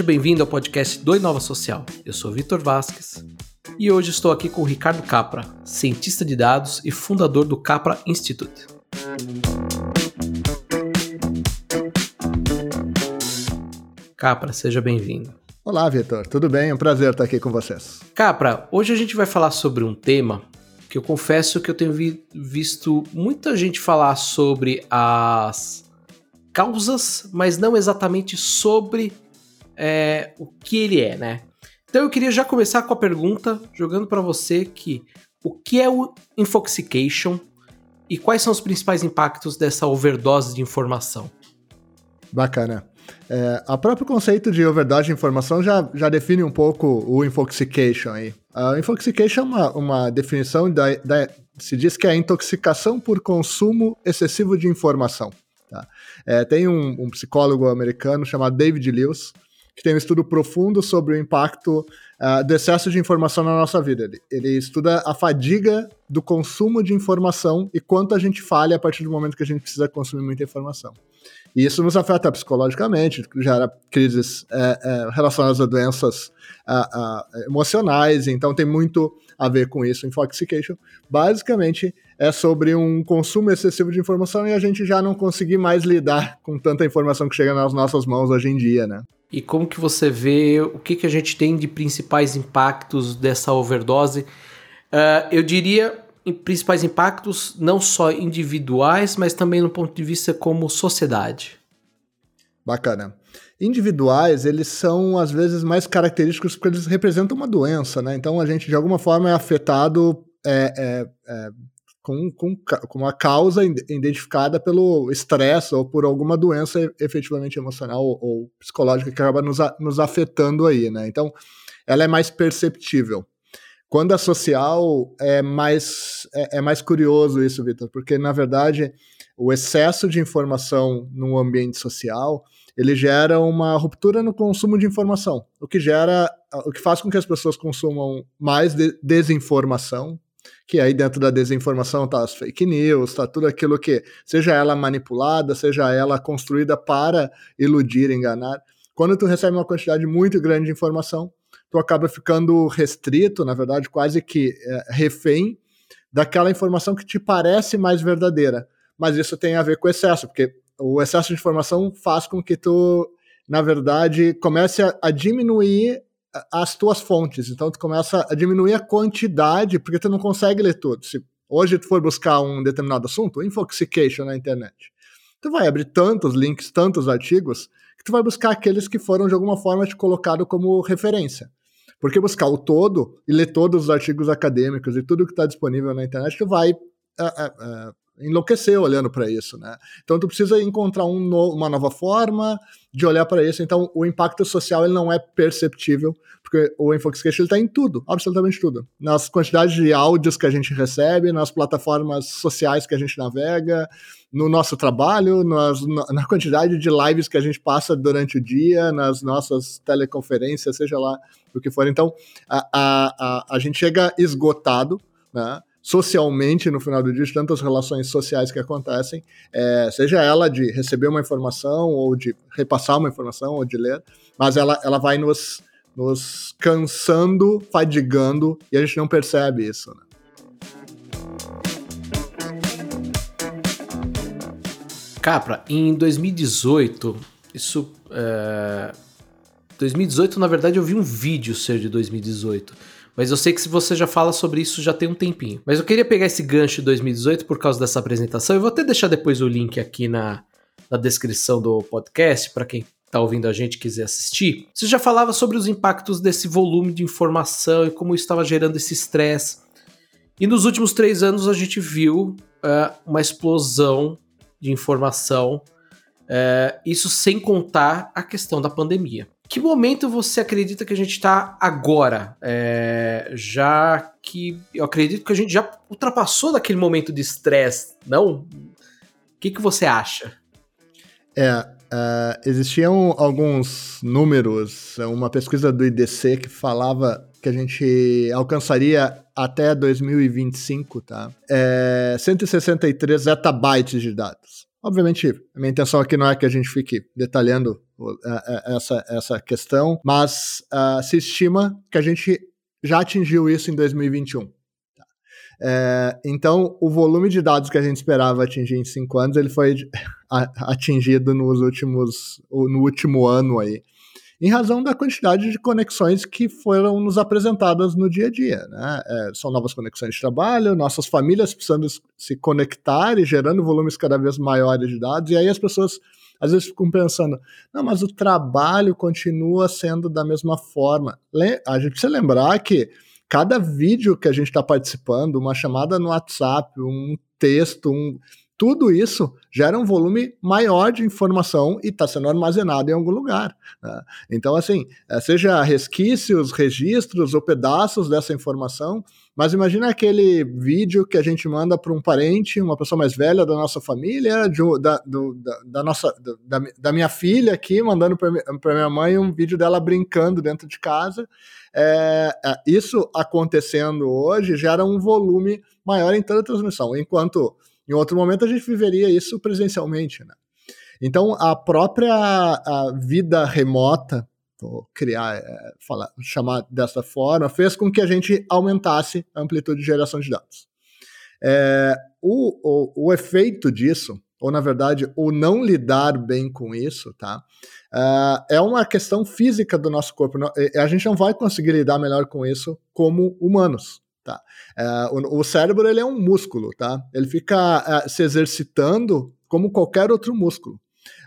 Seja bem-vindo ao podcast do Inova Social. Eu sou Vitor Vasques e hoje estou aqui com o Ricardo Capra, cientista de dados e fundador do Capra Institute. Capra, seja bem-vindo. Olá, Vitor. Tudo bem? É um prazer estar aqui com vocês. Capra, hoje a gente vai falar sobre um tema que eu confesso que eu tenho vi visto muita gente falar sobre as causas, mas não exatamente sobre é, o que ele é, né? Então eu queria já começar com a pergunta, jogando para você que o que é o infoxication e quais são os principais impactos dessa overdose de informação? Bacana. É, a próprio conceito de overdose de informação já, já define um pouco o infoxication aí. A infoxication é uma, uma definição da, da, se diz que é a intoxicação por consumo excessivo de informação. Tá? É, tem um, um, psicólogo americano chamado David Lewis, que tem um estudo profundo sobre o impacto uh, do excesso de informação na nossa vida. Ele, ele, estuda a fadiga do consumo de informação e quanto a gente falha a partir do momento que a gente precisa consumir muita informação. E isso nos afeta psicologicamente, gera crises é, é, relacionadas a doenças emocionais, então tem muito a ver com isso. Infoxication, basicamente, é sobre um consumo excessivo de informação e a gente já não conseguir mais lidar com tanta informação que chega nas nossas mãos hoje em dia, né? E como que você vê o que, que a gente tem de principais impactos dessa overdose? Uh, eu diria principais impactos não só individuais, mas também no ponto de vista como sociedade. Bacana. Individuais, eles são às vezes mais característicos porque eles representam uma doença, né? Então a gente de alguma forma é afetado é, é, é, com, com, com uma causa identificada pelo estresse ou por alguma doença efetivamente emocional ou, ou psicológica que acaba nos, nos afetando aí, né? Então ela é mais perceptível. Quando é social, é mais, é, é mais curioso isso, Vitor, porque, na verdade, o excesso de informação no ambiente social, ele gera uma ruptura no consumo de informação, o que gera, o que faz com que as pessoas consumam mais de desinformação, que aí dentro da desinformação tá as fake news, tá tudo aquilo que, seja ela manipulada, seja ela construída para iludir, enganar. Quando tu recebe uma quantidade muito grande de informação, tu acaba ficando restrito, na verdade, quase que é, refém daquela informação que te parece mais verdadeira. Mas isso tem a ver com excesso, porque o excesso de informação faz com que tu, na verdade, comece a, a diminuir as tuas fontes. Então tu começa a diminuir a quantidade, porque tu não consegue ler tudo. Se hoje tu for buscar um determinado assunto, infoxication na internet, tu vai abrir tantos links, tantos artigos, que tu vai buscar aqueles que foram de alguma forma te colocado como referência. Porque buscar o todo e ler todos os artigos acadêmicos e tudo que está disponível na internet, tu vai uh, uh, uh, enlouquecer olhando para isso, né? Então tu precisa encontrar um no, uma nova forma de olhar para isso. Então o impacto social ele não é perceptível, porque o Infoxication está em tudo, absolutamente tudo. Nas quantidades de áudios que a gente recebe, nas plataformas sociais que a gente navega, no nosso trabalho, nas, na quantidade de lives que a gente passa durante o dia, nas nossas teleconferências, seja lá o que for. Então a, a, a, a gente chega esgotado, né? Socialmente no final do dia, de tantas relações sociais que acontecem, é, seja ela de receber uma informação, ou de repassar uma informação, ou de ler, mas ela, ela vai nos, nos cansando, fadigando, e a gente não percebe isso. Né? Capra, em 2018, isso. É... 2018, na verdade, eu vi um vídeo ser de 2018 mas eu sei que você já fala sobre isso já tem um tempinho. Mas eu queria pegar esse gancho de 2018 por causa dessa apresentação. Eu vou até deixar depois o link aqui na, na descrição do podcast para quem está ouvindo a gente quiser assistir. Você já falava sobre os impactos desse volume de informação e como estava gerando esse estresse. E nos últimos três anos a gente viu uh, uma explosão de informação, uh, isso sem contar a questão da pandemia. Que momento você acredita que a gente está agora? É, já que eu acredito que a gente já ultrapassou daquele momento de estresse, não? O que, que você acha? É, uh, existiam alguns números, uma pesquisa do IDC que falava que a gente alcançaria até 2025, tá? É, 163 zettabytes de dados. Obviamente, a minha intenção aqui não é que a gente fique detalhando essa, essa questão, mas uh, se estima que a gente já atingiu isso em 2021. É, então, o volume de dados que a gente esperava atingir em cinco anos, ele foi atingido nos últimos, no último ano aí, em razão da quantidade de conexões que foram nos apresentadas no dia a dia. Né? É, são novas conexões de trabalho, nossas famílias precisando se conectar e gerando volumes cada vez maiores de dados, e aí as pessoas às vezes ficam pensando, não, mas o trabalho continua sendo da mesma forma. A gente precisa lembrar que cada vídeo que a gente está participando, uma chamada no WhatsApp, um texto, um, tudo isso gera um volume maior de informação e está sendo armazenado em algum lugar. Né? Então, assim, é, seja resquícios, registros ou pedaços dessa informação, mas imagina aquele vídeo que a gente manda para um parente, uma pessoa mais velha da nossa família, de, da, do, da, da, nossa, da, da, minha filha aqui, mandando para minha mãe um vídeo dela brincando dentro de casa. É, é, isso acontecendo hoje gera um volume maior em toda a transmissão, enquanto em outro momento a gente viveria isso presencialmente, né? Então a própria a vida remota, vou criar, é, falar, chamar dessa forma, fez com que a gente aumentasse a amplitude de geração de dados. É, o, o, o efeito disso, ou na verdade, o não lidar bem com isso, tá? Uh, é uma questão física do nosso corpo. A gente não vai conseguir lidar melhor com isso como humanos. Tá? Uh, o, o, cérebro ele é um músculo, tá? Ele fica uh, se exercitando como qualquer outro músculo.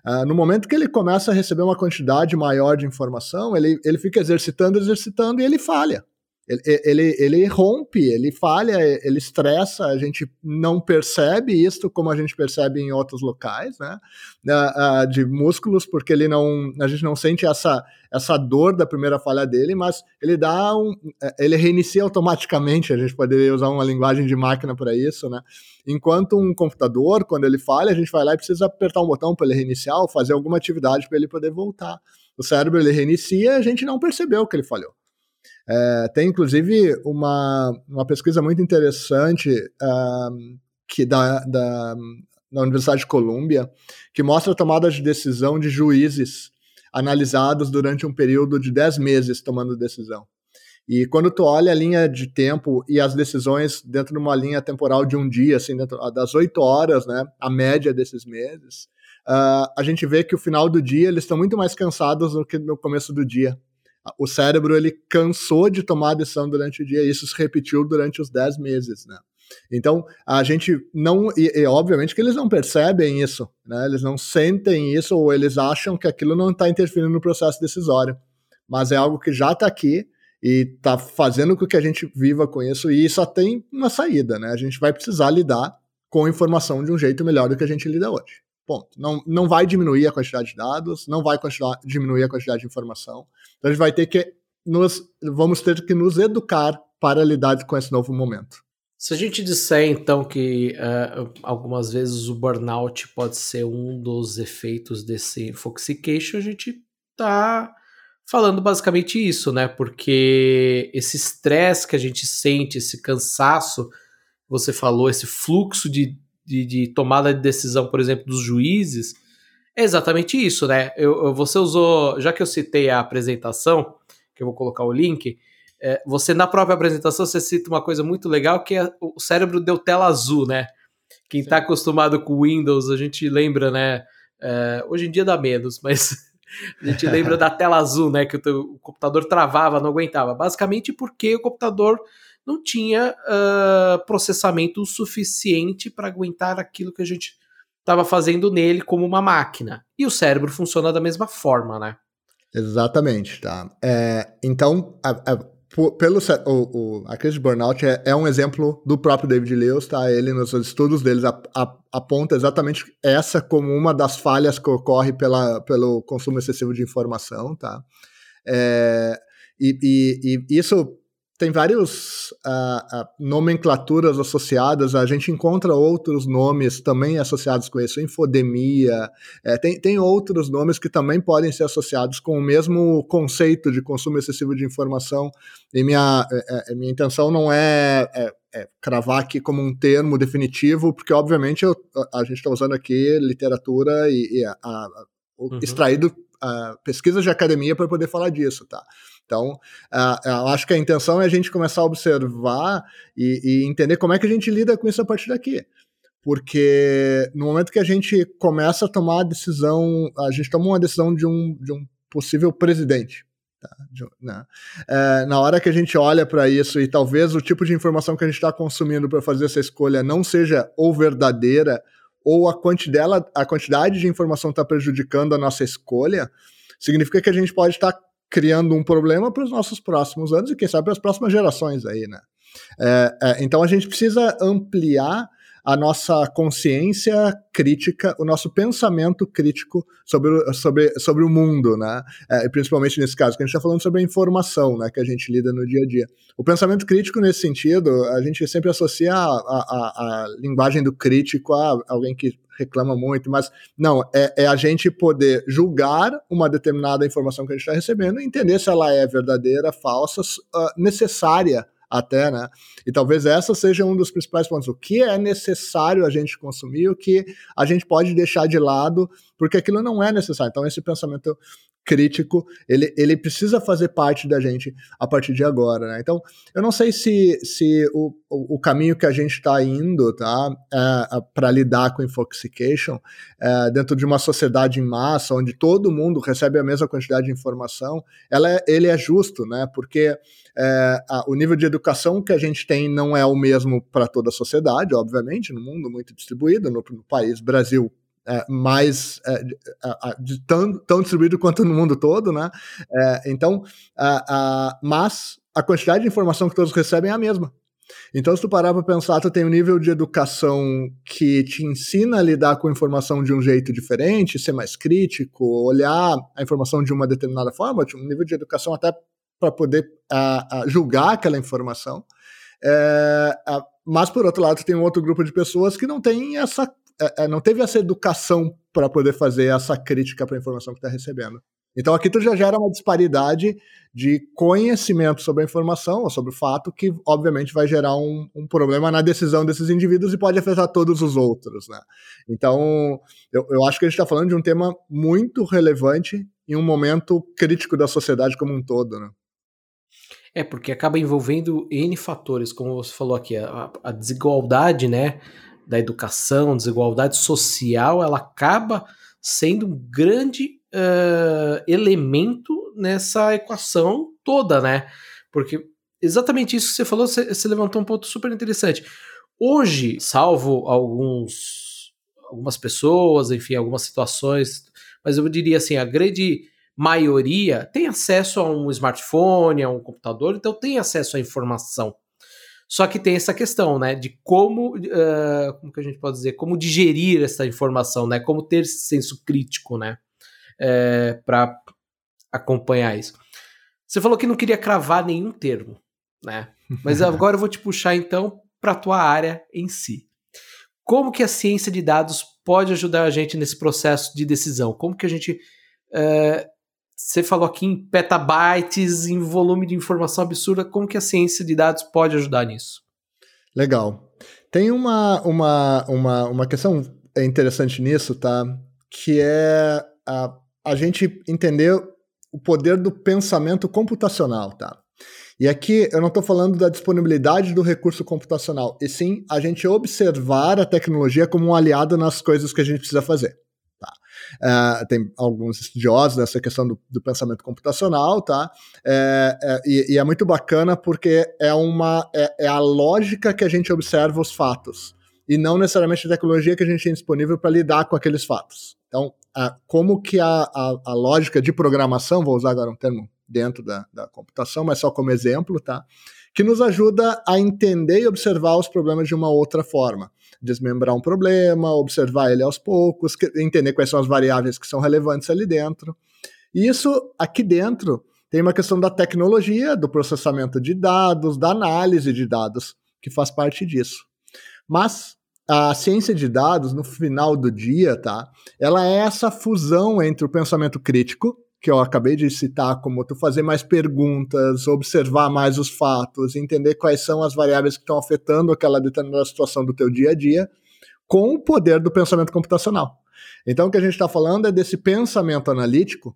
Uh, no momento que ele começa a receber uma quantidade maior de informação, ele, ele fica exercitando, exercitando e ele falha. Ele, ele, ele rompe, ele falha, ele estressa, a gente não percebe isso como a gente percebe em outros locais, né? Uh, uh, de músculos, porque ele não, a gente não sente essa, essa dor da primeira falha dele, mas ele dá um. Eh, ele reinicia automaticamente, a gente poderia usar uma linguagem de máquina para isso, né? Enquanto um computador, quando ele falha, a gente vai lá e precisa apertar um botão para ele reiniciar ou fazer alguma atividade para ele poder voltar. O cérebro ele reinicia, a gente não percebeu que ele falhou. É, tem inclusive uma, uma pesquisa muito interessante uh, que da, da, da Universidade de Colômbia que mostra a tomada de decisão de juízes analisados durante um período de 10 meses tomando decisão. E quando tu olha a linha de tempo e as decisões dentro de uma linha temporal de um dia, assim, dentro das 8 horas, né, a média desses meses, uh, a gente vê que o final do dia eles estão muito mais cansados do que no começo do dia o cérebro ele cansou de tomar a decisão durante o dia, e isso se repetiu durante os 10 meses, né? Então, a gente não. E, e, obviamente que eles não percebem isso, né? Eles não sentem isso ou eles acham que aquilo não está interferindo no processo decisório. Mas é algo que já está aqui e está fazendo com que a gente viva com isso e só tem uma saída, né? A gente vai precisar lidar com a informação de um jeito melhor do que a gente lida hoje. Ponto. Não, não vai diminuir a quantidade de dados, não vai diminuir a quantidade de informação. Então a gente vai ter que nos, vamos ter que nos educar para lidar com esse novo momento. Se a gente disser então que uh, algumas vezes o burnout pode ser um dos efeitos desse infoxication, a gente está falando basicamente isso, né? Porque esse estresse que a gente sente, esse cansaço, você falou, esse fluxo de de, de, tomada de decisão, por exemplo, dos juízes, é exatamente isso, né? Eu, você usou, já que eu citei a apresentação, que eu vou colocar o link, é, você na própria apresentação você cita uma coisa muito legal que é o cérebro deu tela azul, né? Quem está acostumado com Windows, a gente lembra, né? É, hoje em dia dá menos, mas a gente lembra da tela azul, né? Que o, teu, o computador travava, não aguentava. Basicamente porque o computador não tinha uh, processamento suficiente para aguentar aquilo que a gente estava fazendo nele como uma máquina. E o cérebro funciona da mesma forma, né? Exatamente, tá? É, então, a, a, pelo o, o, a crise de burnout é, é, um exemplo do próprio David Lewis, tá? Ele nos estudos deles a, aponta exatamente essa como uma das falhas que ocorre pela, pelo consumo excessivo de informação, tá? É, e, e, e isso tem vários uh, uh, nomenclaturas associadas, a gente encontra outros nomes também associados com isso, infodemia, é, tem, tem outros nomes que também podem ser associados com o mesmo conceito de consumo excessivo de informação, e minha, é, é minha intenção não é, é, é, cravar aqui como um termo definitivo, porque obviamente eu, a, a gente está usando aqui literatura e, e a, a, uhum. extraído pesquisas de academia para poder falar disso, tá? Então, acho que a intenção é a gente começar a observar e, e, entender como é que a gente lida com isso a partir daqui. Porque no momento que a gente começa a tomar a decisão, a gente toma uma decisão de um, de um possível presidente. Tá? De, né? é, na hora que a gente olha para isso e talvez o tipo de informação que a gente está consumindo para fazer essa escolha não seja ou verdadeira ou a quantidade, a quantidade de informação está prejudicando a nossa escolha, significa que a gente pode estar tá criando um problema para os nossos próximos anos e quem sabe para as próximas gerações aí, né? É, é, então a gente precisa ampliar a nossa consciência crítica, o nosso pensamento crítico sobre, sobre, sobre o mundo, né? É, principalmente nesse caso, que a gente está falando sobre a informação, né? Que a gente lida no dia a dia. O pensamento crítico, nesse sentido, a gente sempre associa a, a, a linguagem do crítico a alguém que reclama muito, mas não, é, é, a gente poder julgar uma determinada informação que a gente está recebendo e entender se ela é verdadeira, falsa, uh, necessária até, né? E talvez essa seja um dos principais pontos. O que é necessário a gente consumir, o que a gente pode deixar de lado, porque aquilo não é necessário. Então, esse pensamento crítico, ele, ele precisa fazer parte da gente a partir de agora, né? Então, eu não sei se, se o, o, caminho que a gente está indo, tá, é, é para lidar com infoxication, é, dentro de uma sociedade em massa, onde todo mundo recebe a mesma quantidade de informação, ela é, ele é justo, né? Porque é, a, o nível de educação que a gente tem não é o mesmo para toda a sociedade, obviamente, no mundo muito distribuído, no, no país Brasil é, mais é, de, tão, tão, distribuído quanto no mundo todo, né? É, então, mas a quantidade de informação que todos recebem é a mesma. Então, se tu parar para pensar, tu tem um nível de educação que te ensina a lidar com informação de um jeito diferente, ser mais crítico, olhar a informação de uma determinada forma, um nível de educação até para poder a, a julgar aquela informação. A, mas, por outro lado, tem um outro grupo de pessoas que não tem essa. É, é não teve essa educação para poder fazer essa crítica para a informação que está recebendo. Então aqui tu já gera uma disparidade de conhecimento sobre a informação ou sobre o fato que, obviamente, vai gerar um, um, problema na decisão desses indivíduos e pode afetar todos os outros, né? Então, eu, eu acho que a gente está falando de um tema muito relevante em um momento crítico da sociedade como um todo, né? É, porque acaba envolvendo N fatores, como você falou aqui, a, a desigualdade, né, da educação, desigualdade social, ela acaba sendo um grande uh, elemento nessa equação toda, né? Porque exatamente isso que você falou, você, você levantou um ponto super interessante. Hoje, salvo alguns, algumas pessoas, enfim, algumas situações, mas eu diria assim, a grande maioria tem acesso a um smartphone, a um computador, então tem acesso à informação. Só que tem essa questão, né, de como, uh, como que a gente pode dizer, como digerir essa informação, né, como ter esse senso crítico, né, é, para acompanhar isso. Você falou que não queria cravar nenhum termo, né, mas agora eu vou te puxar então para a tua área em si. Como que a ciência de dados pode ajudar a gente nesse processo de decisão? Como que a gente uh, você falou aqui em petabytes, em volume de informação absurda. Como que a ciência de dados pode ajudar nisso? Legal. Tem uma, uma, uma, uma questão interessante nisso, tá? Que é a, a gente entender o poder do pensamento computacional, tá? E aqui eu não estou falando da disponibilidade do recurso computacional, e sim a gente observar a tecnologia como um aliado nas coisas que a gente precisa fazer. Uh, tem alguns estudiosos nessa questão do, do pensamento computacional, tá? É, é, e, e, é muito bacana porque é uma é, é, a lógica que a gente observa os fatos e não necessariamente a tecnologia que a gente tem disponível para lidar com aqueles fatos. Então, como que a, a, a, lógica de programação, vou usar agora um termo dentro da, da computação, mas só como exemplo, tá? Que nos ajuda a entender e observar os problemas de uma outra forma desmembrar um problema, observar ele aos poucos, entender quais são as variáveis que são relevantes ali dentro. E isso aqui dentro tem uma questão da tecnologia, do processamento de dados, da análise de dados, que faz parte disso. Mas a ciência de dados, no final do dia, tá? Ela é essa fusão entre o pensamento crítico, que eu acabei de citar, como tu fazer mais perguntas, observar mais os fatos, entender quais são as variáveis que estão afetando aquela determinada situação do teu dia a dia, com o poder do pensamento computacional. Então, o que a gente está falando é desse pensamento analítico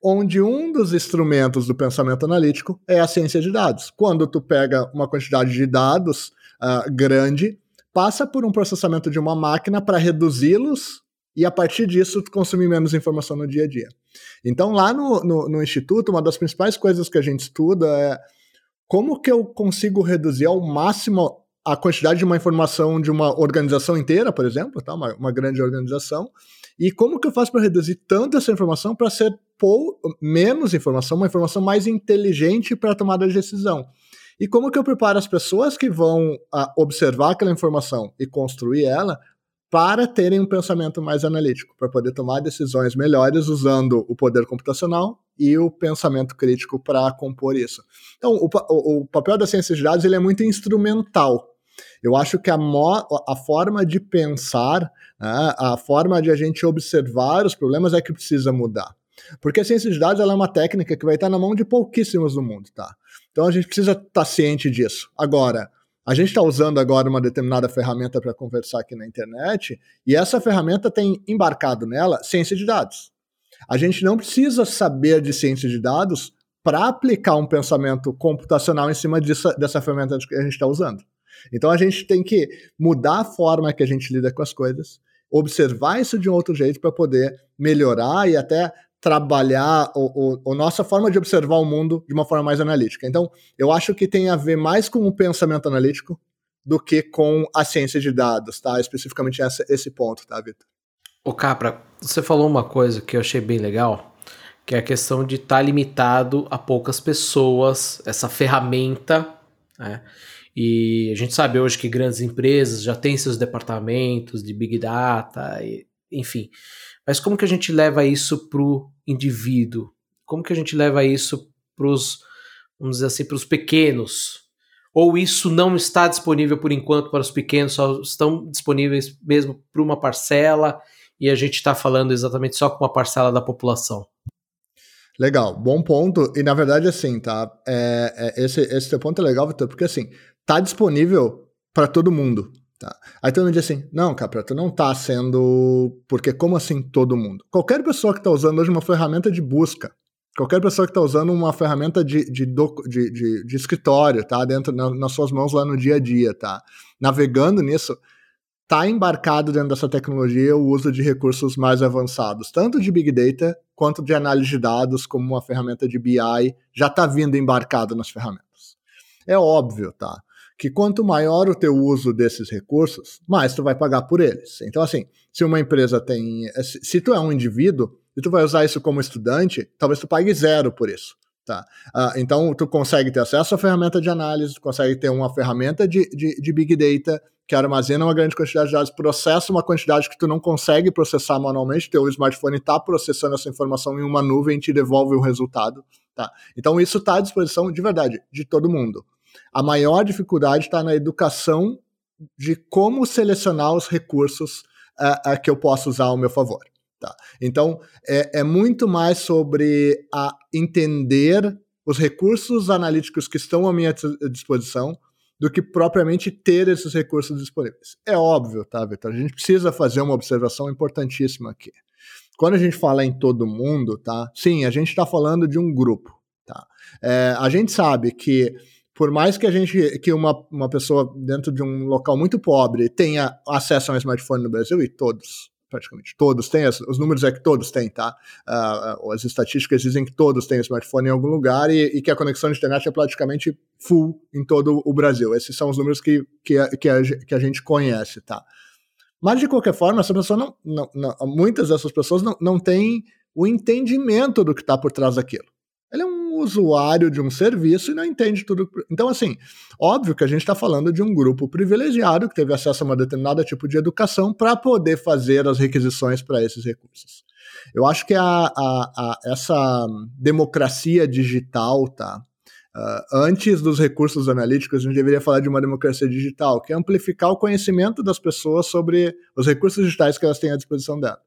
onde um dos instrumentos do pensamento analítico é a ciência de dados. Quando tu pega uma quantidade de dados uh, grande, passa por um processamento de uma máquina para reduzi-los e a partir disso consumir menos informação no dia a dia. Então lá no, no, no, instituto, uma das principais coisas que a gente estuda é como que eu consigo reduzir ao máximo a quantidade de uma informação de uma organização inteira, por exemplo, tá? uma, uma grande organização, e como que eu faço para reduzir tanto essa informação para ser pou, menos informação, uma informação mais inteligente para a tomada de decisão? E como que eu preparo as pessoas que vão a, observar aquela informação e construir ela para terem um pensamento mais analítico, para poder tomar decisões melhores usando o poder computacional e o pensamento crítico para compor isso. Então, o, o, o, papel da ciência de dados ele é muito instrumental. Eu acho que a, mo, a forma de pensar né? A forma de a gente observar os problemas é que precisa mudar. Porque a ciência de dados é uma técnica que vai estar na mão de pouquíssimos no mundo, tá? Então a gente precisa estar ciente disso. Agora, a gente está usando agora uma determinada ferramenta para conversar aqui na internet, e essa ferramenta tem embarcado nela ciência de dados. A gente não precisa saber de ciência de dados para aplicar um pensamento computacional em cima dessa, dessa ferramenta que a gente está usando. Então a gente tem que mudar a forma que a gente lida com as coisas, observar isso de um outro jeito para poder melhorar e até trabalhar o, o, a nossa forma de observar o mundo de uma forma mais analítica. Então, eu acho que tem a ver mais com o pensamento analítico do que com a ciência de dados, tá? Especificamente essa, esse ponto, tá, Vitor? Ô Capra, você falou uma coisa que eu achei bem legal, que é a questão de estar tá limitado a poucas pessoas, essa ferramenta, né? E a gente sabe hoje que grandes empresas já têm seus departamentos de Big Data, e, enfim. Mas como que a gente leva isso para o indivíduo? Como que a gente leva isso para os, vamos dizer assim, para os pequenos? Ou isso não está disponível por enquanto para os pequenos, só estão disponíveis mesmo para uma parcela e a gente está falando exatamente só com uma parcela da população? Legal, bom ponto. E na verdade, assim, tá? É, é, esse, esse teu ponto é legal, Vitor, porque assim, tá disponível para todo mundo. Tá. Aí todo mundo diz assim: não, Capra, tu não tá sendo. Porque como assim todo mundo? Qualquer pessoa que tá usando hoje uma ferramenta de busca, qualquer pessoa que tá usando uma ferramenta de, de, de, de, escritório, tá? Dentro, na, nas suas mãos lá no dia a dia, tá? Navegando nisso, tá embarcado dentro dessa tecnologia o uso de recursos mais avançados, tanto de Big Data quanto de análise de dados, como uma ferramenta de BI, já tá vindo embarcado nas ferramentas. É óbvio, tá? Que quanto maior o teu uso desses recursos, mais tu vai pagar por eles. Então, assim, se uma empresa tem. Se tu é um indivíduo e tu vai usar isso como estudante, talvez tu pague zero por isso. Tá? Uh, então, tu consegue ter acesso à ferramenta de análise, tu consegue ter uma ferramenta de, de, de Big Data que armazena uma grande quantidade de dados, processa uma quantidade que tu não consegue processar manualmente, teu smartphone está processando essa informação em uma nuvem e te devolve o resultado. Tá? Então, isso está à disposição de verdade, de todo mundo. A maior dificuldade está na educação de como selecionar os recursos uh, uh, que eu posso usar ao meu favor. Tá? Então, é, é muito mais sobre a entender os recursos analíticos que estão à minha disposição do que propriamente ter esses recursos disponíveis. É óbvio, tá, Vitor? A gente precisa fazer uma observação importantíssima aqui. Quando a gente fala em todo mundo, tá? Sim, a gente está falando de um grupo, tá? É, a gente sabe que por mais que a gente, que uma, uma pessoa dentro de um local muito pobre tenha acesso a um smartphone no Brasil, e todos, praticamente todos têm, os números é que todos têm, tá? Uh, as estatísticas dizem que todos têm smartphone em algum lugar e, e, que a conexão de internet é praticamente full em todo o Brasil. Esses são os números que, que, a, que, a, que a gente conhece, tá? Mas, de qualquer forma, essa pessoa não, não, não muitas dessas pessoas não, não têm o entendimento do que está por trás daquilo. Ele é um usuário de um serviço e não entende tudo. Então, assim, óbvio que a gente está falando de um grupo privilegiado que teve acesso a uma determinada tipo de educação para poder fazer as requisições para esses recursos. Eu acho que a, a, a essa democracia digital, tá? Uh, antes dos recursos analíticos, a gente deveria falar de uma democracia digital, que é amplificar o conhecimento das pessoas sobre os recursos digitais que elas têm à disposição delas.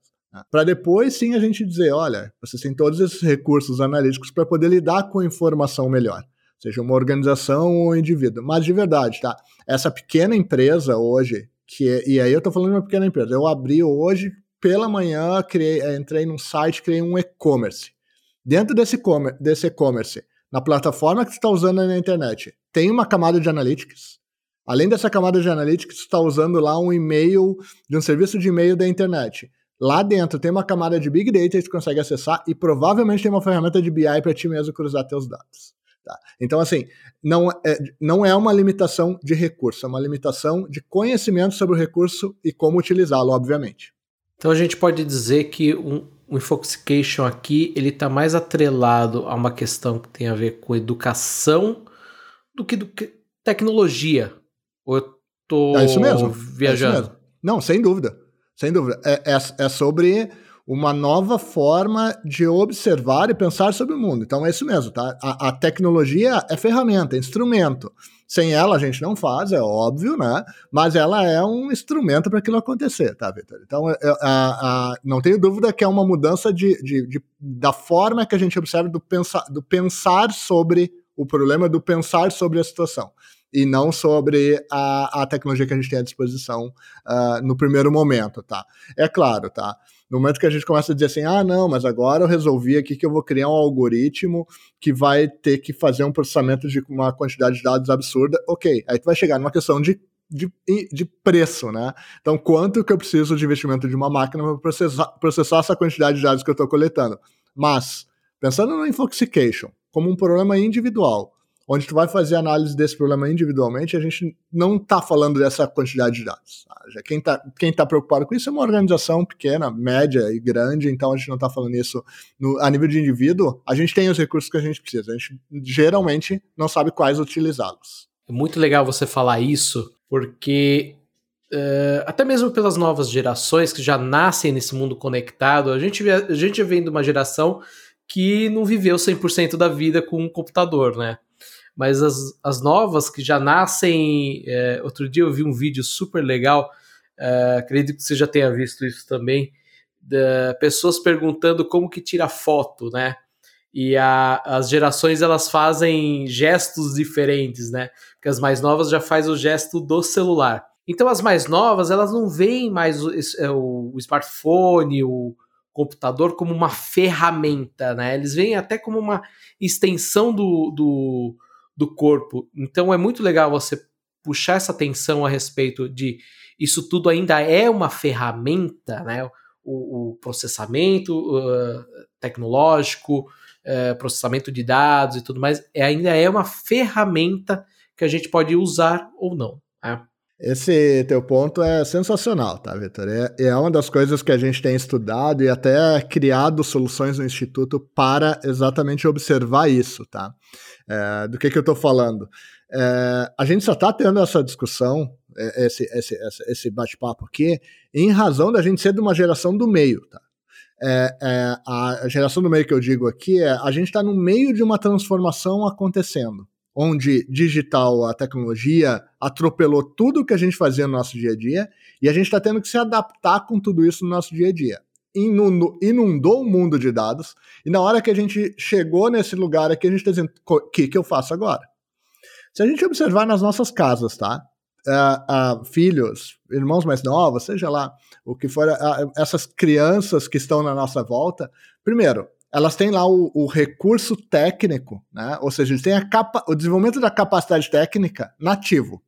Para depois, sim, a gente dizer: olha, vocês têm todos esses recursos analíticos para poder lidar com a informação melhor, seja uma organização ou um indivíduo. Mas de verdade, tá? Essa pequena empresa hoje, que é, e aí eu estou falando de uma pequena empresa, eu abri hoje pela manhã, criei, eh, entrei num site, criei um e-commerce. Dentro desse e-commerce, na plataforma que você está usando na internet, tem uma camada de analytics. Além dessa camada de analytics, você está usando lá um e-mail de um serviço de e-mail da internet. Lá dentro tem uma camada de Big Data que você consegue acessar e provavelmente tem uma ferramenta de BI para ti mesmo cruzar teus dados. Tá? Então, assim, não é, não é uma limitação de recurso, é uma limitação de conhecimento sobre o recurso e como utilizá-lo, obviamente. Então a gente pode dizer que um, o Infoxication aqui ele está mais atrelado a uma questão que tem a ver com educação do que do que tecnologia. Ou eu tô é isso mesmo, viajando? É isso mesmo. Não, sem dúvida. Sem dúvida. É, é, é, sobre uma nova forma de observar e pensar sobre o mundo. Então é isso mesmo, tá? A, a, tecnologia é ferramenta, é instrumento. Sem ela a gente não faz, é óbvio, né? Mas ela é um instrumento para aquilo acontecer, tá, Vitor? Então é, é, a, não tenho dúvida que é uma mudança de, de, de, da forma que a gente observa do, pensa, do pensar sobre o problema, do pensar sobre a situação e não sobre a, a tecnologia que a gente tem à disposição uh, no primeiro momento, tá? É claro, tá? No momento que a gente começa a dizer assim, ah, não, mas agora eu resolvi aqui que eu vou criar um algoritmo que vai ter que fazer um processamento de uma quantidade de dados absurda, ok, aí tu vai chegar numa questão de de, de, preço, né? Então, quanto que eu preciso de investimento de uma máquina para processar, processar essa quantidade de dados que eu estou coletando? Mas, pensando no infoxication como um problema individual, onde tu vai fazer análise desse problema individualmente, a gente não está falando dessa quantidade de dados. Tá? Quem está quem tá preocupado com isso é uma organização pequena, média e grande, então a gente não está falando isso no, a nível de indivíduo. A gente tem os recursos que a gente precisa, a gente geralmente não sabe quais utilizá-los. É muito legal você falar isso, porque uh, até mesmo pelas novas gerações que já nascem nesse mundo conectado, a gente, a gente vem de uma geração que não viveu 100% da vida com um computador, né? Mas as, as novas que já nascem. É, outro dia eu vi um vídeo super legal, é, acredito que você já tenha visto isso também, de pessoas perguntando como que tira foto, né? E a, as gerações elas fazem gestos diferentes, né? Porque as mais novas já faz o gesto do celular. Então as mais novas elas não veem mais o, é, o, smartphone, o computador como uma ferramenta, né? Eles veem até como uma extensão do, do, do corpo. Então é muito legal você puxar essa atenção a respeito de isso tudo ainda é uma ferramenta, né? O, o processamento uh, tecnológico, uh, processamento de dados e tudo mais, é, ainda é uma ferramenta que a gente pode usar ou não. Esse teu ponto é sensacional, tá, Vitor? É, é uma das coisas que a gente tem estudado e até criado soluções no Instituto para exatamente observar isso, tá? É, do que, que eu estou falando? É, a gente só está tendo essa discussão, é, esse, esse, esse bate-papo aqui, em razão da gente ser de uma geração do meio, tá? É, é, a geração do meio que eu digo aqui é a gente está no meio de uma transformação acontecendo, onde digital, a tecnologia atropelou tudo que a gente fazia no nosso dia a dia e a gente está tendo que se adaptar com tudo isso no nosso dia a dia inundou, o mundo de dados, e na hora que a gente chegou nesse lugar aqui, a gente está dizendo, o que, que eu faço agora? Se a gente observar nas nossas casas, tá? Uh, uh, filhos, irmãos mais novos, seja lá o que for, uh, essas crianças que estão na nossa volta, primeiro, elas têm lá o, o recurso técnico, né? ou seja, eles têm a capa, o desenvolvimento da capacidade técnica nativo.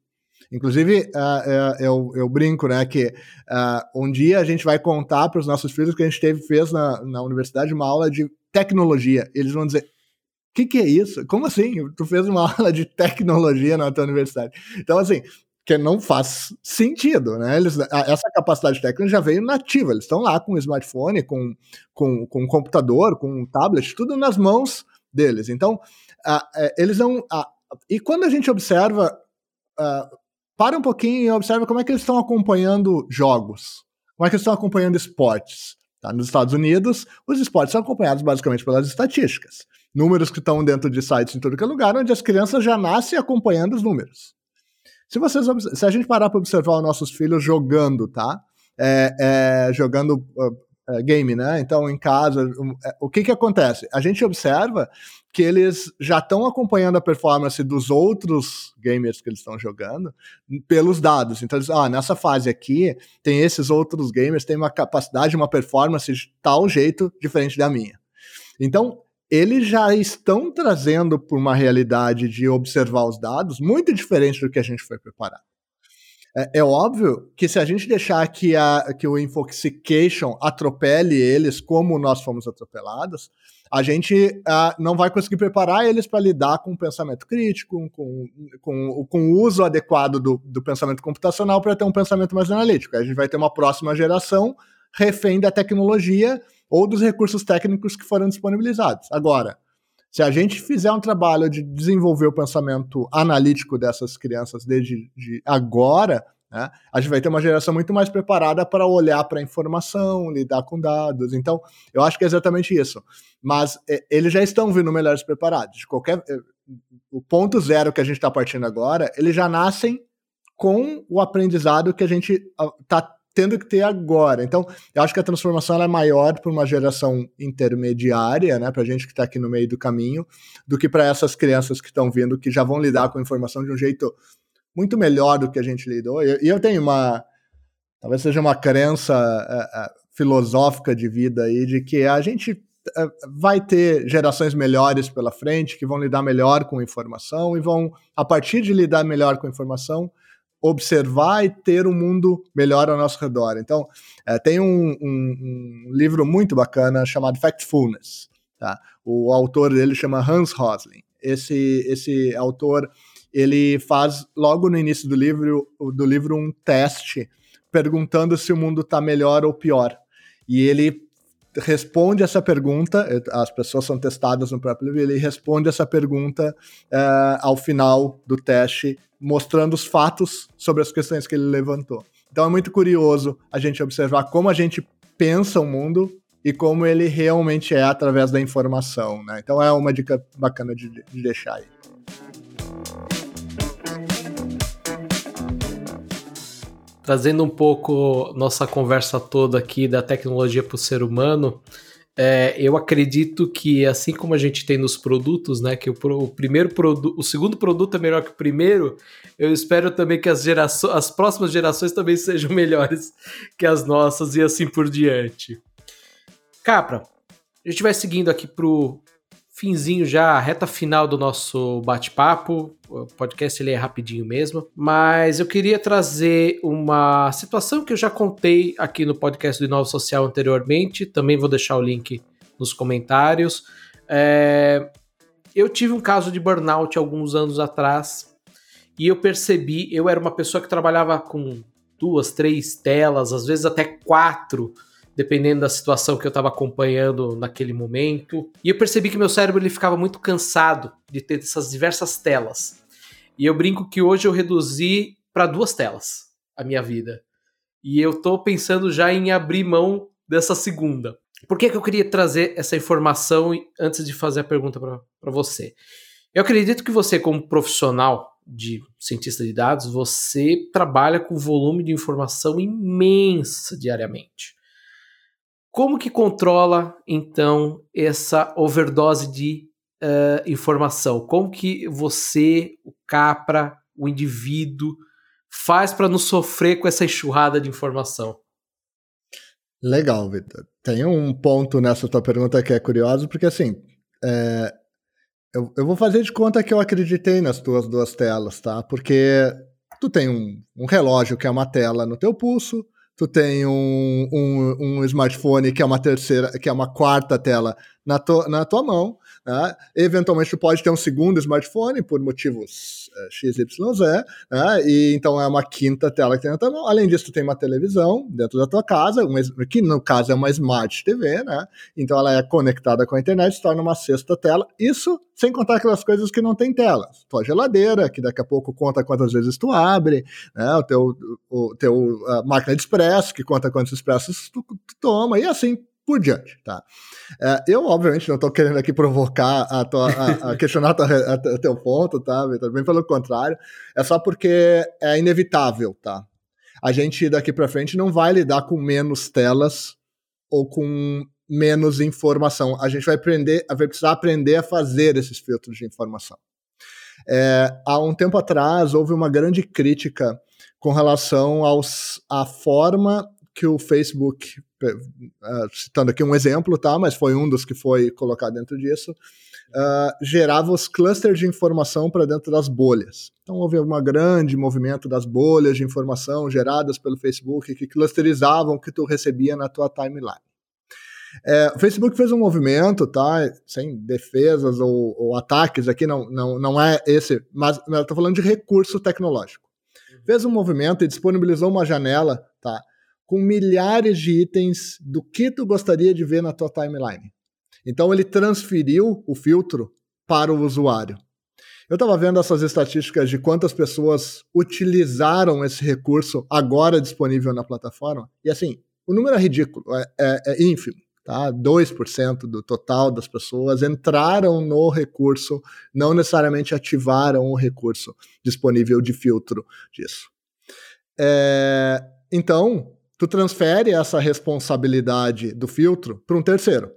Inclusive, uh, eu, eu, brinco, né, que uh, um dia a gente vai contar para os nossos filhos que a gente teve, fez na, na universidade uma aula de tecnologia. Eles vão dizer, o que, que é isso? Como assim? Tu fez uma aula de tecnologia na tua universidade? Então, assim, que não faz sentido, né? Eles, essa capacidade técnica já veio nativa, eles estão lá com o smartphone, com, com, com um computador, com um tablet, tudo nas mãos deles. Então, uh, eles não. E quando a gente observa para um pouquinho e observa como é que eles estão acompanhando jogos, como é que eles estão acompanhando esportes. Tá? Nos Estados Unidos, os esportes são acompanhados basicamente pelas estatísticas. Números que estão dentro de sites em todo que é lugar, onde as crianças já nascem acompanhando os números. Se, vocês, se a gente parar para observar os nossos filhos jogando, tá? É, é, jogando uh, game, né? Então, em casa, um, é, o que que acontece? A gente observa que eles já estão acompanhando a performance dos outros gamers que eles estão jogando pelos dados. Então, eles, ah, nessa fase aqui, tem esses outros gamers, tem uma capacidade, uma performance de tal jeito diferente da minha. Então, eles já estão trazendo para uma realidade de observar os dados muito diferente do que a gente foi preparar. É, é, óbvio que se a gente deixar que, a, que o Infoxication atropele eles como nós fomos atropelados, a gente uh, não vai conseguir preparar eles para lidar com o pensamento crítico, com, com, com o uso adequado do, do pensamento computacional para ter um pensamento mais analítico. A gente vai ter uma próxima geração refém da tecnologia ou dos recursos técnicos que foram disponibilizados. Agora, se a gente fizer um trabalho de desenvolver o pensamento analítico dessas crianças desde de agora, né, a gente vai ter uma geração muito mais preparada para olhar para a informação, lidar com dados. Então, eu acho que é exatamente isso. Mas é, eles já estão vindo melhores preparados. De qualquer, é, o ponto zero que a gente está partindo agora, eles já nascem com o aprendizado que a gente está tendo que ter agora. Então, eu acho que a transformação é maior para uma geração intermediária, né, para a gente que está aqui no meio do caminho, do que para essas crianças que estão vindo, que já vão lidar com a informação de um jeito muito melhor do que a gente lidou. E eu tenho uma, talvez seja uma crença uh, uh, filosófica de vida aí, de que a gente uh, vai ter gerações melhores pela frente, que vão lidar melhor com informação e vão, a partir de lidar melhor com informação, observar e ter um mundo melhor ao nosso redor. Então, é, tem um, um, um, livro muito bacana chamado Factfulness. Tá? O autor dele chama Hans Rosling. Esse, esse autor ele faz logo no início do livro, do livro um teste perguntando se o mundo está melhor ou pior. E ele responde essa pergunta, as pessoas são testadas no próprio livro, ele responde essa pergunta uh, ao final do teste, mostrando os fatos sobre as questões que ele levantou. Então é muito curioso a gente observar como a gente pensa o mundo e como ele realmente é através da informação. Né? Então é uma dica bacana de, de deixar aí. Trazendo um pouco nossa conversa toda aqui da tecnologia para o ser humano, é, eu acredito que assim como a gente tem nos produtos, né, que o, o primeiro produto, o segundo produto é melhor que o primeiro, eu espero também que as gerações, as próximas gerações também sejam melhores que as nossas e assim por diante. Capra, a gente vai seguindo aqui pro finzinho já, reta final do nosso bate-papo. O podcast ele é rapidinho mesmo, mas eu queria trazer uma situação que eu já contei aqui no podcast do Inova Social anteriormente. Também vou deixar o link nos comentários. É... Eu tive um caso de burnout alguns anos atrás e eu percebi, eu era uma pessoa que trabalhava com duas, três telas, às vezes até quatro dependendo da situação que eu estava acompanhando naquele momento. E eu percebi que meu cérebro ele ficava muito cansado de ter essas diversas telas. E eu brinco que hoje eu reduzi para duas telas a minha vida. E eu estou pensando já em abrir mão dessa segunda. Por que, que eu queria trazer essa informação antes de fazer a pergunta para você? Eu acredito que você, como profissional de cientista de dados, você trabalha com volume de informação imensa diariamente. Como que controla, então, essa overdose de uh, informação? Como que você, o Capra, o indivíduo, faz para não sofrer com essa enxurrada de informação? Legal, Vitor. Tem um ponto nessa tua pergunta que é curioso, porque assim, é, eu, eu, vou fazer de conta que eu acreditei nas tuas duas telas, tá? Porque tu tem um, um relógio que é uma tela no teu pulso, tu tem um, um, um, smartphone que é uma terceira, que é uma quarta tela na, to, na tua mão, né? Eventualmente tu pode ter um segundo smartphone por motivos XYZ, né? e então é uma quinta tela que tem na tua mão. Além disso, tu tem uma televisão dentro da tua casa, uma, que no caso é uma Smart TV, né? Então ela é conectada com a internet, se torna uma sexta tela. Isso sem contar aquelas coisas que não tem tela. Tua geladeira, que daqui a pouco conta quantas vezes tu abre, né? O teu, o teu uh, máquina de expresso, que conta quantos expressos tu, tu toma, e assim por diante, tá? É, eu, obviamente, não estou querendo aqui provocar a, tua, a, a questionar o teu ponto, tá, Vitor? Bem pelo contrário, é só porque é inevitável, tá? A gente daqui para frente não vai lidar com menos telas ou com menos informação. A gente vai aprender, vai precisar aprender a fazer esses filtros de informação. É, há um tempo atrás houve uma grande crítica com relação aos, à forma que o Facebook, uh, citando aqui um exemplo, tá? Mas foi um dos que foi colocado dentro disso, uh, gerava os clusters de informação para dentro das bolhas. Então houve um grande movimento das bolhas de informação geradas pelo Facebook que clusterizavam o que tu recebia na tua timeline. É, o Facebook fez um movimento, tá? Sem defesas ou, ou, ataques aqui, não, não, não é esse, mas eu estou falando de recurso tecnológico. Fez um movimento e disponibilizou uma janela, tá? Com milhares de itens do que tu gostaria de ver na tua timeline. Então ele transferiu o filtro para o usuário. Eu estava vendo essas estatísticas de quantas pessoas utilizaram esse recurso agora disponível na plataforma, e assim, o número é ridículo, é, é, é ínfimo tá? 2% do total das pessoas entraram no recurso, não necessariamente ativaram o recurso disponível de filtro disso. É, então, tu transfere essa responsabilidade do filtro para um terceiro.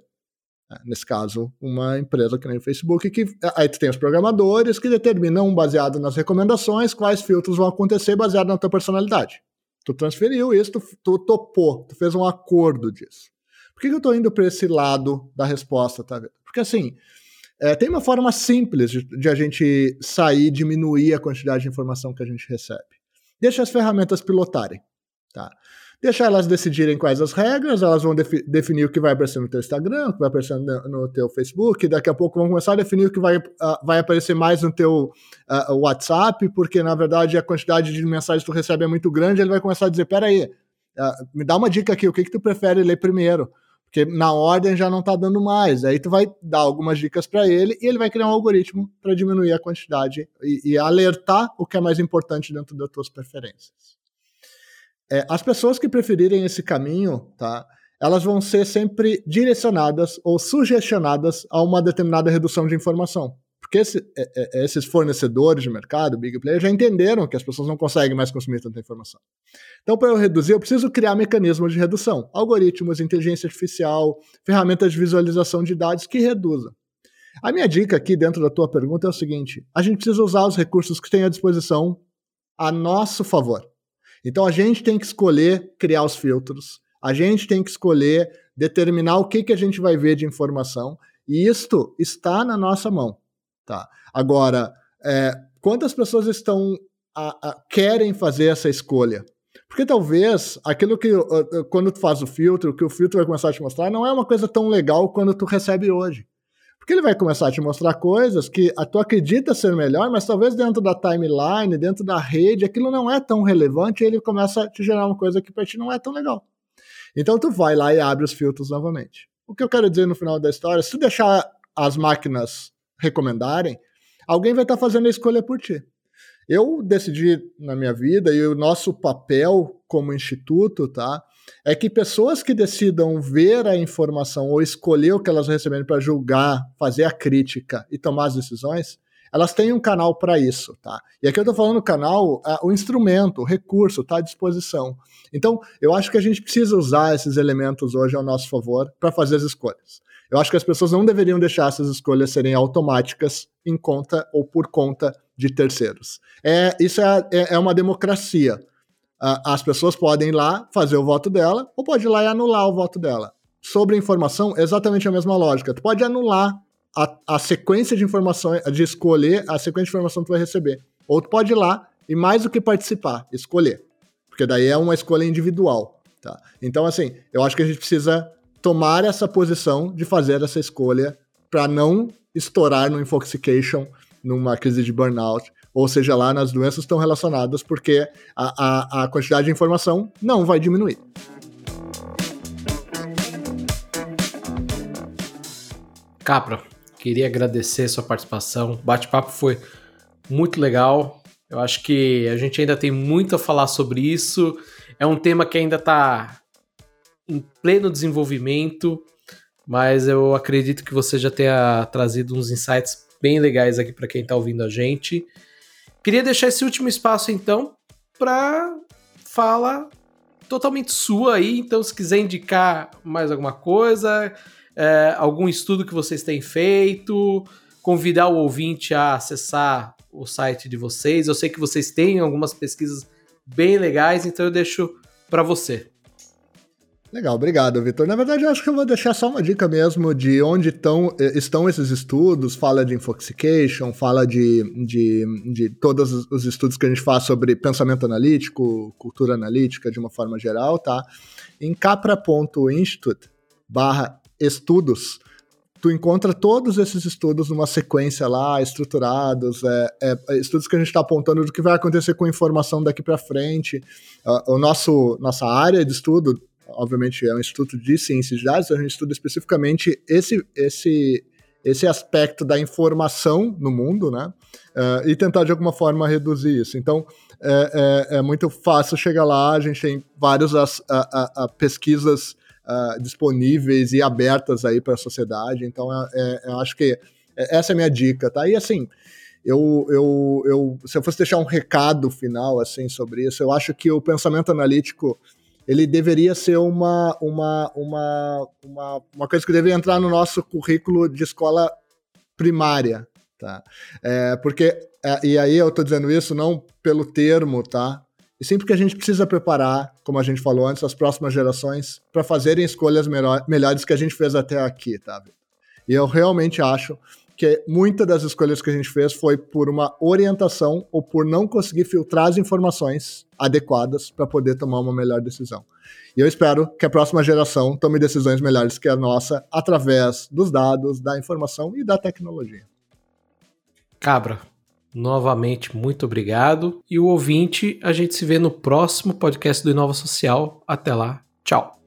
Né? Nesse caso, uma empresa que nem o Facebook, que aí tu tem os programadores que determinam, baseado nas recomendações, quais filtros vão acontecer baseado na tua personalidade. Tu transferiu isso, tu, tu topou, tu fez um acordo disso. Por que, que eu estou indo para esse lado da resposta, tá? Porque assim, é, tem uma forma simples de, de, a gente sair, diminuir a quantidade de informação que a gente recebe. Deixa as ferramentas pilotarem, tá? Deixa elas decidirem quais as regras, elas vão defi definir o que vai aparecer no teu Instagram, o que vai aparecer no, no teu Facebook, daqui a pouco vão começar a definir o que vai, uh, vai aparecer mais no teu uh, WhatsApp, porque na verdade a quantidade de mensagens que tu recebe é muito grande, ele vai começar a dizer, peraí, uh, me dá uma dica aqui, o que, que tu prefere ler primeiro? Porque na ordem já não está dando mais. Aí tu vai dar algumas dicas para ele e ele vai criar um algoritmo para diminuir a quantidade e, e, alertar o que é mais importante dentro das tuas preferências. É, as pessoas que preferirem esse caminho, tá? Elas vão ser sempre direcionadas ou sugestionadas a uma determinada redução de informação. Porque esse, é, é, esses fornecedores de mercado, big players, já entenderam que as pessoas não conseguem mais consumir tanta informação. Então, para eu reduzir, eu preciso criar mecanismos de redução, algoritmos, inteligência artificial, ferramentas de visualização de dados que reduzam. A minha dica aqui dentro da tua pergunta é o seguinte: a gente precisa usar os recursos que tem à disposição a nosso favor. Então a gente tem que escolher criar os filtros, a gente tem que escolher determinar o que, que a gente vai ver de informação, e isto está na nossa mão. Tá. Agora, é, quantas pessoas estão a, a, querem fazer essa escolha? Porque talvez aquilo que uh, quando tu faz o filtro, que o filtro vai começar a te mostrar, não é uma coisa tão legal quando tu recebe hoje. Porque ele vai começar a te mostrar coisas que a tu acredita ser melhor, mas talvez dentro da timeline, dentro da rede, aquilo não é tão relevante e ele começa a te gerar uma coisa que para ti não é tão legal. Então tu vai lá e abre os filtros novamente. O que eu quero dizer no final da história, se tu deixar as máquinas recomendarem, alguém vai estar tá fazendo a escolha por ti. Eu decidi na minha vida e o nosso papel como instituto, tá? É que pessoas que decidam ver a informação ou escolher o que elas receberem para julgar, fazer a crítica e tomar as decisões, elas têm um canal para isso, tá? E aqui eu estou falando canal, o instrumento, o recurso está à disposição. Então, eu acho que a gente precisa usar esses elementos hoje ao nosso favor para fazer as escolhas. Eu acho que as pessoas não deveriam deixar essas escolhas serem automáticas em conta ou por conta de terceiros. É, isso é, é, é uma democracia. Uh, as pessoas podem ir lá fazer o voto dela ou pode ir lá e anular o voto dela. Sobre informação, exatamente a mesma lógica. Tu pode anular a, a sequência de informações, de escolher a sequência de informação que tu vai receber. Ou tu pode ir lá e mais do que participar, escolher. Porque daí é uma escolha individual. Tá? Então, assim, eu acho que a gente precisa tomar essa posição de fazer essa escolha para não estourar no infoxication, numa crise de burnout, ou seja lá nas doenças estão relacionadas, porque a, a, a quantidade de informação não vai diminuir. Capra, queria agradecer sua participação. O bate-papo foi muito legal. Eu acho que a gente ainda tem muito a falar sobre isso. É um tema que ainda está em pleno desenvolvimento, mas eu acredito que você já tenha trazido uns insights bem legais aqui para quem está ouvindo a gente. Queria deixar esse último espaço então para fala totalmente sua aí, então se quiser indicar mais alguma coisa, é, algum estudo que vocês têm feito, convidar o ouvinte a acessar o site de vocês. Eu sei que vocês têm algumas pesquisas bem legais, então eu deixo para você. Legal, obrigado, Vitor. Na verdade, eu acho que eu vou deixar só uma dica mesmo de onde tão, estão esses estudos. Fala de infoxication, fala de, de, de todos os estudos que a gente faz sobre pensamento analítico, cultura analítica de uma forma geral, tá? Em capra.institute barra estudos, tu encontra todos esses estudos numa sequência lá, estruturados, é, é, é estudos que a gente está apontando do que vai acontecer com a informação daqui para frente. Uh, o nosso, nossa área de estudo, obviamente, é um instituto de ciências de dados, a gente estuda especificamente esse, esse, esse aspecto da informação no mundo, né? Uh, e tentar de alguma forma reduzir isso. Então, é, é, é muito fácil chegar lá, a gente tem várias as, a, a, pesquisas uh, disponíveis e abertas aí para a sociedade. Então, é, é, eu acho que essa é a minha dica, tá? E assim, eu, eu, eu, se eu fosse deixar um recado final assim sobre isso, eu acho que o pensamento analítico ele deveria ser uma, uma, uma, uma, uma coisa que deveria entrar no nosso currículo de escola primária, tá? É, porque, é, e aí eu estou dizendo isso não pelo termo, tá? E sempre que a gente precisa preparar, como a gente falou antes, as próximas gerações para fazerem escolhas melhor, melhores que a gente fez até aqui, tá? E eu realmente acho que muitas das escolhas que a gente fez foi por uma orientação ou por não conseguir filtrar as informações adequadas para poder tomar uma melhor decisão. E eu espero que a próxima geração tome decisões melhores que a nossa através dos dados, da informação e da tecnologia. Cabra, Novamente, muito obrigado. E o ouvinte, a gente se vê no próximo podcast do Inova Social. Até lá, tchau.